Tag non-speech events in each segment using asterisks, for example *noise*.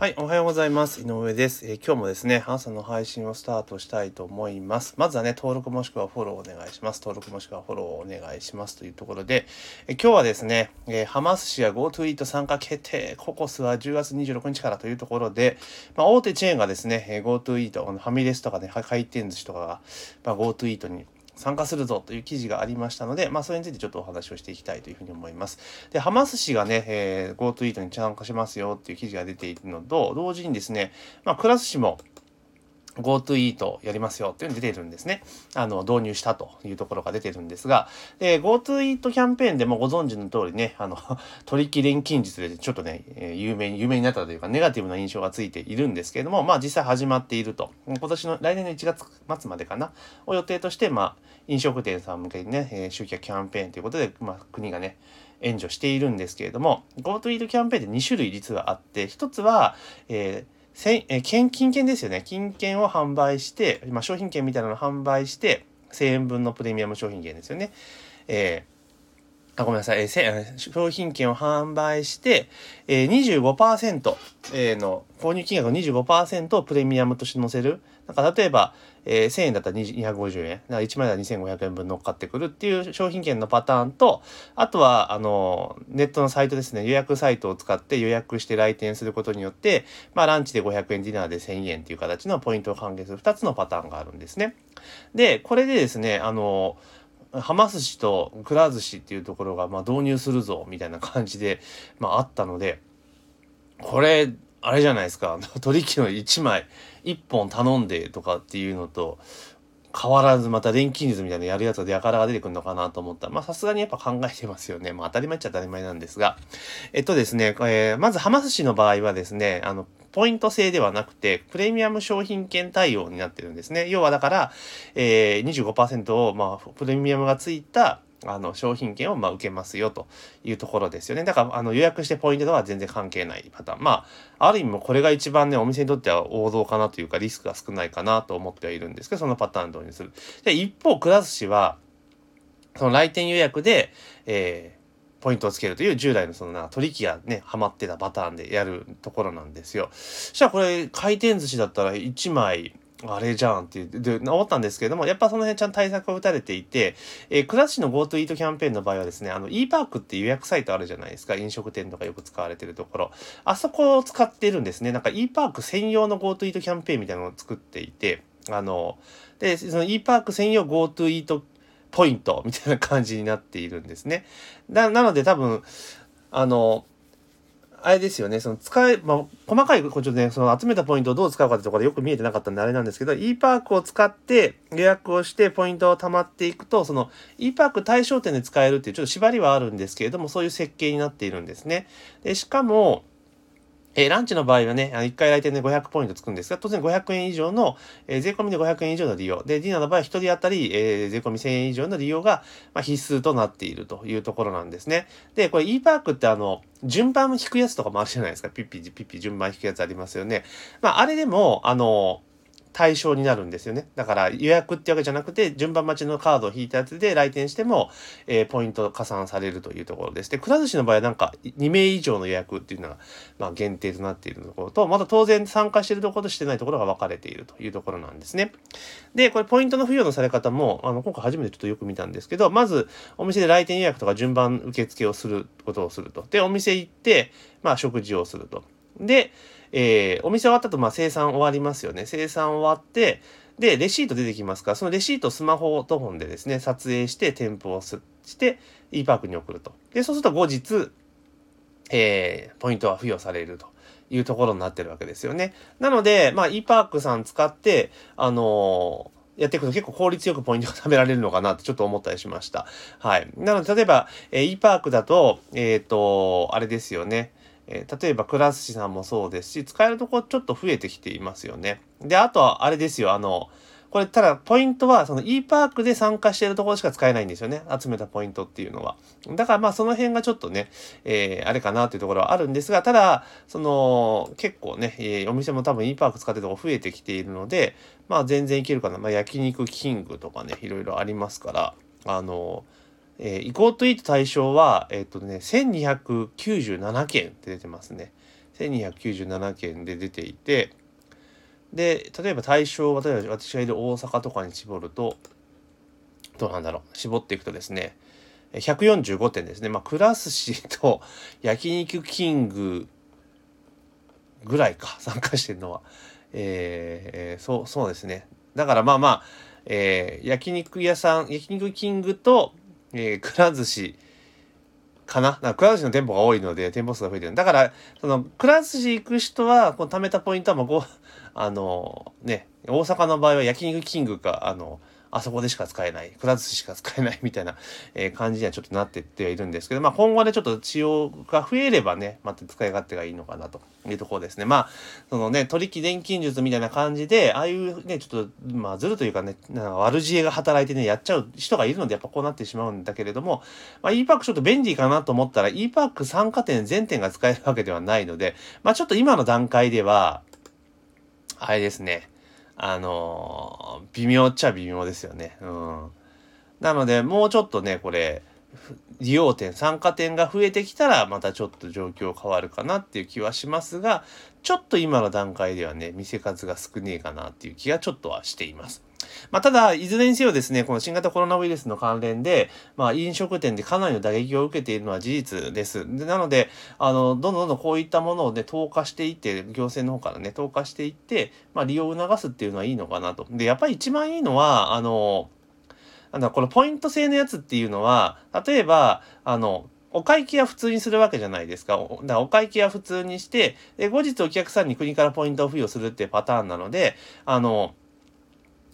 はい、おはようございます。井上です。えー、今日もですね、朝の配信をスタートしたいと思います。まずはね、登録もしくはフォローお願いします。登録もしくはフォローお願いしますというところで、えー、今日はですね、えー、ハマス氏や GoTo イート参加決定、ココスは10月26日からというところで、まあ、大手チェーンがですね、え GoTo イート、ファミレスとかね、回転寿司とかが、まあ、GoTo イートに参加するぞという記事がありましたので、まあ、それについてちょっとお話をしていきたいというふうに思います。で、ハマス氏がね、えー、GoTo イートに参加しますよっていう記事が出ているのと、同時にですね、まあ、クラス氏も GoTo イートやりますよっていうのが出てるんですね。あの、導入したというところが出てるんですが、で、GoTo イートキャンペーンでもご存知の通りね、あの、*laughs* 取引錬金術でちょっとね、え有名に、有名になったというか、ネガティブな印象がついているんですけれども、まあ実際始まっていると。今年の、来年の1月末までかな、を予定として、まあ、飲食店さん向けにね、え、集客キャンペーンということで、まあ、国がね、援助しているんですけれども、GoTo イートキャンペーンで2種類実はあって、1つは、えーせえ金金券ですよね。金券を販売して、まあ、商品券みたいなのを販売して、1000円分のプレミアム商品券ですよね。えー、あごめんなさい、えー、商品券を販売して、えー、25%、えー、の購入金額の25%をプレミアムとして載せる。なんか例えば、えー、1000円だったら250円、だから1枚だら2500円分乗っかってくるっていう商品券のパターンと、あとは、あの、ネットのサイトですね、予約サイトを使って予約して来店することによって、まあ、ランチで500円、ディナーで1000円っていう形のポイントを還元する2つのパターンがあるんですね。で、これでですね、あの、はま寿司とくら寿司っていうところが、まあ、導入するぞ、みたいな感じで、まあ、あったので、これ、あれじゃないですか、*laughs* 取引の1枚、1本頼んでとかっていうのと、変わらずまた錬金術みたいなやるやつでやからが出てくるのかなと思ったら、まあさすがにやっぱ考えてますよね。まあ当たり前っちゃ当たり前なんですが。えっとですね、えー、まずハマ寿司の場合はですね、あの、ポイント制ではなくて、プレミアム商品券対応になってるんですね。要はだから、えー、25%を、まあ、プレミアムがついた、あの、商品券をま受けますよというところですよね。だから、あの、予約してポイントとは全然関係ないパターン。まあ、ある意味もこれが一番ね、お店にとっては王道かなというか、リスクが少ないかなと思ってはいるんですけど、そのパターン導入する。で、一方、くら寿司は、その来店予約で、えー、ポイントをつけるという従来のそのな取引がね、ハマってたパターンでやるところなんですよ。そしたらこれ回転寿司だったら1枚あれじゃんって、で、思ったんですけれども、やっぱその辺ちゃんと対策を打たれていて、えー、クラッシュの GoTo イートキャンペーンの場合はですね、あの、e パークって予約サイトあるじゃないですか。飲食店とかよく使われてるところ。あそこを使ってるんですね。なんか e パーク専用の GoTo イートキャンペーンみたいなのを作っていて、あの、で、その e パーク専用 GoTo イートポイントみたいな感じになっているんですね。な、なので多分、あの、あれですよね、その使え、まあ、細かいこちょね、その集めたポイントをどう使うかってところでよく見えてなかったんであれなんですけど、e パークを使って予約をしてポイントを貯まっていくと、その e パーク対象店で使えるっていうちょっと縛りはあるんですけれども、そういう設計になっているんですね。で、しかも、えー、ランチの場合はね、あの1回来店で500ポイントつくんですが、当然500円以上の、えー、税込みで500円以上の利用。で、ディナーの場合は1人当たり、えー、税込み1000円以上の利用が、まあ、必須となっているというところなんですね。で、これ e パークってあの、順番引くやつとかもあるじゃないですか。ピッピッ、ピッピ順番引くやつありますよね。まあ、あれでも、あの、対象になるんですよね。だから予約ってわけじゃなくて、順番待ちのカードを引いたやつで来店しても、えー、ポイント加算されるというところです。で、くら寿司の場合はなんか2名以上の予約っていうのが、まあ、限定となっているところと、また当然参加しているところとしてないところが分かれているというところなんですね。で、これポイントの付与のされ方も、あの、今回初めてちょっとよく見たんですけど、まずお店で来店予約とか順番受付をすることをすると。で、お店行って、まあ、食事をすると。で、えー、お店終わったと、まあ、生産終わりますよね。生産終わって、で、レシート出てきますから、そのレシートスマホと本でですね、撮影して添付をして、e パークに送ると。で、そうすると後日、えー、ポイントは付与されるというところになってるわけですよね。なので、まあ、e パークさん使って、あのーやっていくと結構効率よくポイントが貯められるのかなってちょっと思ったりしました。はい。なので、例えば、えー、e パークだと、えっ、ー、と、あれですよね。えー、例えばクラスシさんもそうですし、使えるとこちょっと増えてきていますよね。で、あとはあれですよ、あの、これ、ただ、ポイントは、その e パークで参加しているところしか使えないんですよね。集めたポイントっていうのは。だから、まあ、その辺がちょっとね、えー、あれかなというところはあるんですが、ただ、その、結構ね、えー、お店も多分 e パーク使ってるとこ増えてきているので、まあ、全然いけるかな。まあ、焼肉キングとかね、いろいろありますから、あのーえー、イコートイート対象は、えっ、ー、とね、1297件って出てますね。1297件で出ていて、で、例えば対象は、例えば私がいる大阪とかに絞ると、どうなんだろう、絞っていくとですね、145点ですね。まあ、クラスシーと焼肉キングぐらいか、参加してるのは。えー、そう、そうですね。だからまあまあ、えー、焼肉屋さん、焼肉キングと、えー、くら寿司かな？なくら寿司の店舗が多いので、店舗数が増えてる。だから、その、くら寿司行く人は、この貯めたポイントはもう、こう、あの、ね、大阪の場合は焼肉キングか、あの、あそこでしか使えない、くら寿司しか使えないみたいな、*laughs* えー、感じにはちょっとなってってはいるんですけど、まあ今後でちょっと使用が増えればね、また使い勝手がいいのかなというところですね。まあ、そのね、取引錬金術みたいな感じで、ああいうね、ちょっと、まあずるというかね、なんか悪知恵が働いてね、やっちゃう人がいるので、やっぱこうなってしまうんだけれども、まあ e パックちょっと便利かなと思ったら、e パック参加点全点が使えるわけではないので、まあちょっと今の段階では、あれですね、あの微妙っちゃ微妙ですよね。うん。なので、もうちょっとね、これ、利用点、参加点が増えてきたら、またちょっと状況変わるかなっていう気はしますが、ちょっと今の段階ではね、店数が少ねえかなっていう気がちょっとはしています。まあ、ただ、いずれにせよですね、この新型コロナウイルスの関連で、まあ、飲食店でかなりの打撃を受けているのは事実です。でなので、あの、どんどんどんこういったものをね、投下していって、行政の方からね、投下していって、まあ、利用を促すっていうのはいいのかなと。で、やっぱり一番いいのは、あの、なんだ、このポイント制のやつっていうのは、例えば、あの、お会計は普通にするわけじゃないですか。だからお会計は普通にして、で、後日お客さんに国からポイントを付与するっていうパターンなので、あの、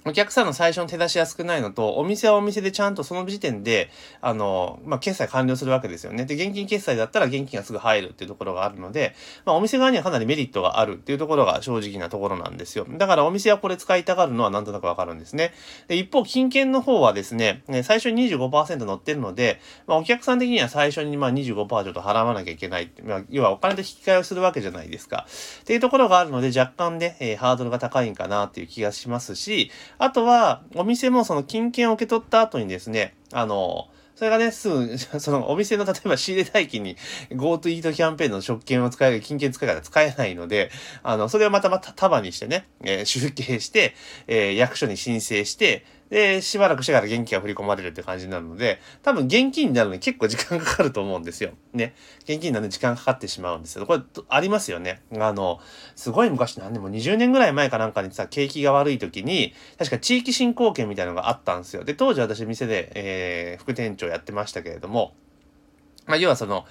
お客さんの最初の手出しは少ないのと、お店はお店でちゃんとその時点で、あの、まあ、決済完了するわけですよね。で、現金決済だったら現金がすぐ入るっていうところがあるので、まあ、お店側にはかなりメリットがあるっていうところが正直なところなんですよ。だからお店はこれ使いたがるのはなんとなくわかるんですね。で、一方、金券の方はですね、最初に25%乗ってるので、まあ、お客さん的には最初にま25%ちょっと払わなきゃいけないって、まあ、要はお金と引き換えをするわけじゃないですか。っていうところがあるので、若干ね、えー、ハードルが高いんかなっていう気がしますし、あとは、お店もその金券を受け取った後にですね、あの、それがね、すぐ、*laughs* そのお店の例えば仕入れ代金に GoTo Eat キャンペーンの食券を使える、金券使い方使えないので、あの、それをまたまた束にしてね、えー、集計して、えー、役所に申請して、で、しばらくしてから現金が振り込まれるって感じになるので、多分現金になるのに結構時間かかると思うんですよ。ね。現金になるのに時間かかってしまうんですけど、これ、ありますよね。あの、すごい昔なんでも20年ぐらい前かなんかにさ、景気が悪い時に、確か地域振興券みたいなのがあったんですよ。で、当時私店で、えー、副店長やってましたけれども、まあ、要はその、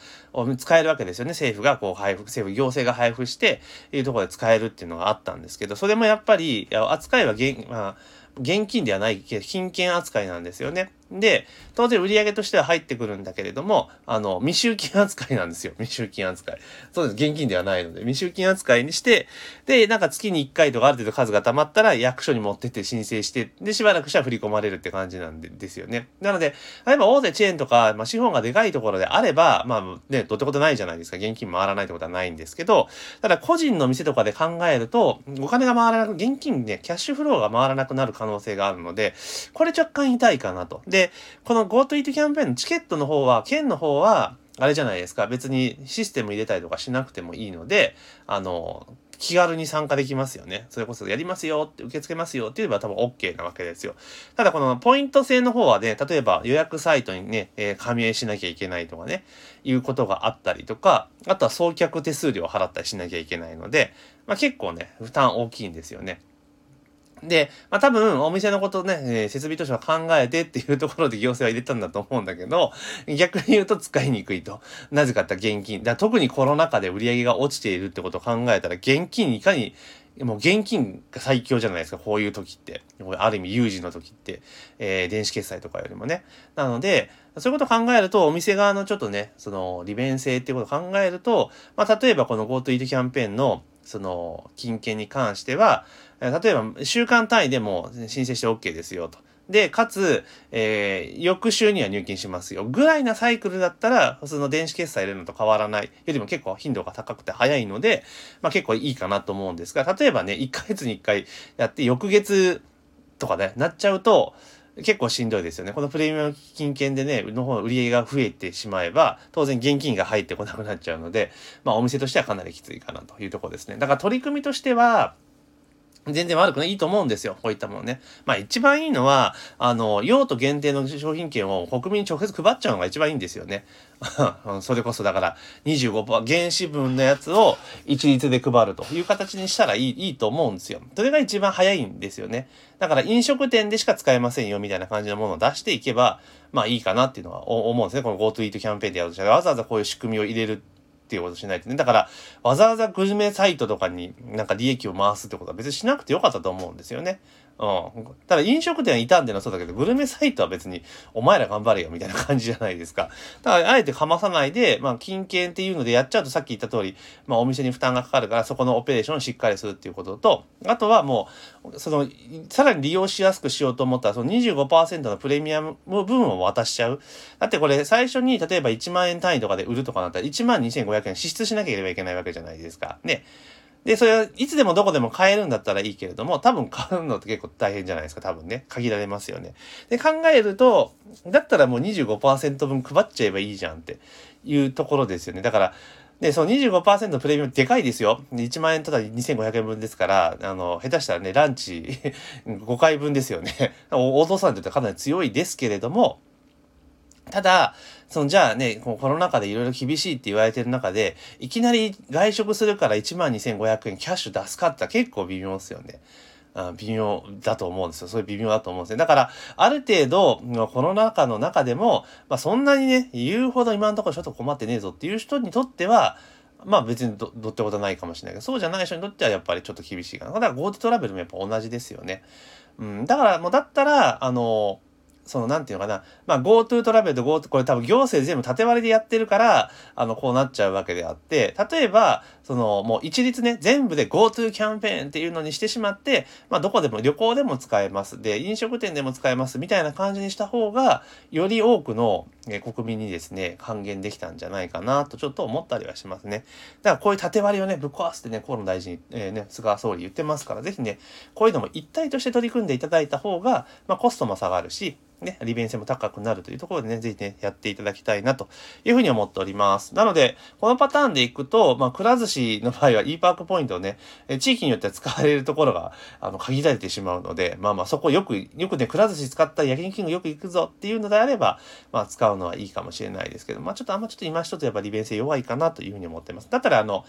使えるわけですよね。政府がこう配布、政府、行政が配布して、いうところで使えるっていうのがあったんですけど、それもやっぱり、扱いは現、まあ、現金ではないけど金券扱いなんですよね。で、当然売上としては入ってくるんだけれども、あの、未収金扱いなんですよ。*laughs* 未収金扱い。そうです。現金ではないので、未収金扱いにして、で、なんか月に1回とかある程度数が溜まったら役所に持ってって申請して、で、しばらくしたら振り込まれるって感じなんでですよね。なので、例えば大手チェーンとか、まあ、資本がでかいところであれば、まあね、どってことないじゃないですか。現金回らないってことはないんですけど、ただ個人の店とかで考えると、お金が回らなく、現金ね、キャッシュフローが回らなくなる可能性があるので、これ若干痛いかなと。で、この GoTo イートキャンペーンのチケットの方は、県の方は、あれじゃないですか。別にシステム入れたりとかしなくてもいいので、あの、気軽に参加できますよね。それこそやりますよって受け付けますよって言えば多分 OK なわけですよ。ただこのポイント制の方はね、例えば予約サイトにね、えー、加盟しなきゃいけないとかね、いうことがあったりとか、あとは送客手数料を払ったりしなきゃいけないので、まあ結構ね、負担大きいんですよね。で、まあ多分お店のことね、えー、設備としては考えてっていうところで行政は入れたんだと思うんだけど、逆に言うと使いにくいと。なぜかって現金。だ特にコロナ禍で売り上げが落ちているってことを考えたら、現金いかに、もう現金が最強じゃないですか、こういう時って。ある意味有事の時って、えー、電子決済とかよりもね。なので、そういうことを考えると、お店側のちょっとね、その利便性っていうことを考えると、まあ例えばこの GoTo イートキャンペーンのその金券に関しては、例えば週間単位でも申請して OK ですよと。で、かつ、えー、翌週には入金しますよ。ぐらいなサイクルだったら、その電子決済入れるのと変わらない。よりも結構頻度が高くて早いので、まあ結構いいかなと思うんですが、例えばね、1ヶ月に1回やって翌月とかね、なっちゃうと、結構しんどいですよね。このプレミアム金券でね、の方の売り上げが増えてしまえば、当然現金が入ってこなくなっちゃうので、まあお店としてはかなりきついかなというところですね。だから取り組みとしては、全然悪くないいいと思うんですよ。こういったものね。まあ一番いいのは、あの、用途限定の商品券を国民に直接配っちゃうのが一番いいんですよね。*laughs* それこそだから25%原資分のやつを一律で配るという形にしたらいいいいと思うんですよ。それが一番早いんですよね。だから飲食店でしか使えませんよみたいな感じのものを出していけば、まあいいかなっていうのは思うんですね。この GoTo イートキャンペーンでやるとしたらわざわざこういう仕組みを入れるっていうことしないとね。だから、わざわざグルメサイトとかになんか利益を回すってことは別にしなくてよかったと思うんですよね。うん。ただ飲食店傷んでのそうだけど、グルメサイトは別に、お前ら頑張れよみたいな感じじゃないですか。だから、あえてかまさないで、まあ、金券っていうのでやっちゃうとさっき言った通り、まあ、お店に負担がかかるから、そこのオペレーションをしっかりするっていうことと、あとはもう、その、さらに利用しやすくしようと思ったら、その25%のプレミアム分を渡しちゃう。だってこれ、最初に、例えば1万円単位とかで売るとかなったら、1万2500円支出しなければいけないわけじゃないですか。ね。で、それはいつでもどこでも買えるんだったらいいけれども、多分買うのって結構大変じゃないですか、多分ね。限られますよね。で、考えると、だったらもう25%分配っちゃえばいいじゃんっていうところですよね。だから、で、その25%プレミアムでかいですよ。1万円ただ2500円分ですから、あの、下手したらね、ランチ *laughs* 5回分ですよね。*laughs* お父さんにとってはかなり強いですけれども、ただ、そのじゃあね、このコロナ禍でいろいろ厳しいって言われてる中で、いきなり外食するから12,500円キャッシュ出すかって結構微妙ですよね。微妙だと思うんですよ。そういう微妙だと思うんですね。だから、ある程度、コロナ禍の中でも、まあそんなにね、言うほど今のところちょっと困ってねえぞっていう人にとっては、まあ別にどどってことないかもしれないけど、そうじゃない人にとってはやっぱりちょっと厳しいかな。だから GoTo トラベルもやっぱ同じですよね。うん。だからもうだったら、あの、その、なんていうのかな。まあ、GoTo トラベルと GoTo、これ多分行政全部縦割りでやってるから、あの、こうなっちゃうわけであって、例えば、その、もう一律ね、全部で GoTo キャンペーンっていうのにしてしまって、まあ、どこでも旅行でも使えます。で、飲食店でも使えます。みたいな感じにした方が、より多くの、国民にですね、還元できたんじゃないかなとちょっと思ったりはしますね。だからこういう縦割りをね、ぶっ壊すってね、河野大臣、えー、ね、菅総理言ってますから、ぜひね、こういうのも一体として取り組んでいただいた方が、まあ、コストも下がるし、ね、利便性も高くなるというところでね、ぜひね、やっていただきたいなというふうに思っております。なので、このパターンでいくと、まあ、くら寿司の場合は e パークポイントをね、地域によっては使われるところが、あの、限られてしまうので、まあまあ、そこよく、よくね、くら寿司使った焼肉キングよく行くぞっていうのであれば、まあ、使うのはいいかもしれないですけど、まあ、ちょっとあんまちょっと今一つやっぱ利便性弱いかなというふうに思ってます。だったら、あの、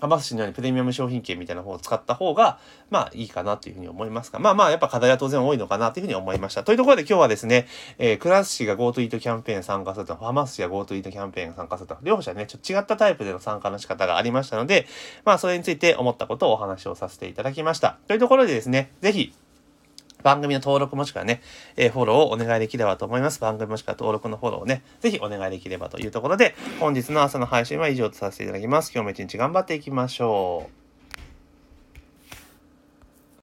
はま寿司のようにプレミアム商品券みたいな方を使った方が、まあいいかなというふうに思いますが、まあまあやっぱ課題は当然多いのかなというふうに思いました。というところで今日はですね、えー、クラス氏が GoToEat キャンペーン参加すると、ファマス氏が GoToEat キャンペーン参加すると、両者ね、ちょっと違ったタイプでの参加の仕方がありましたので、まあそれについて思ったことをお話をさせていただきました。というところでですね、ぜひ、番組の登録もしくはね、えー、フォローをお願いできればと思います。番組もしくは登録のフォローをね、ぜひお願いできればというところで、本日の朝の配信は以上とさせていただきます。今日も一日頑張っていきましょう。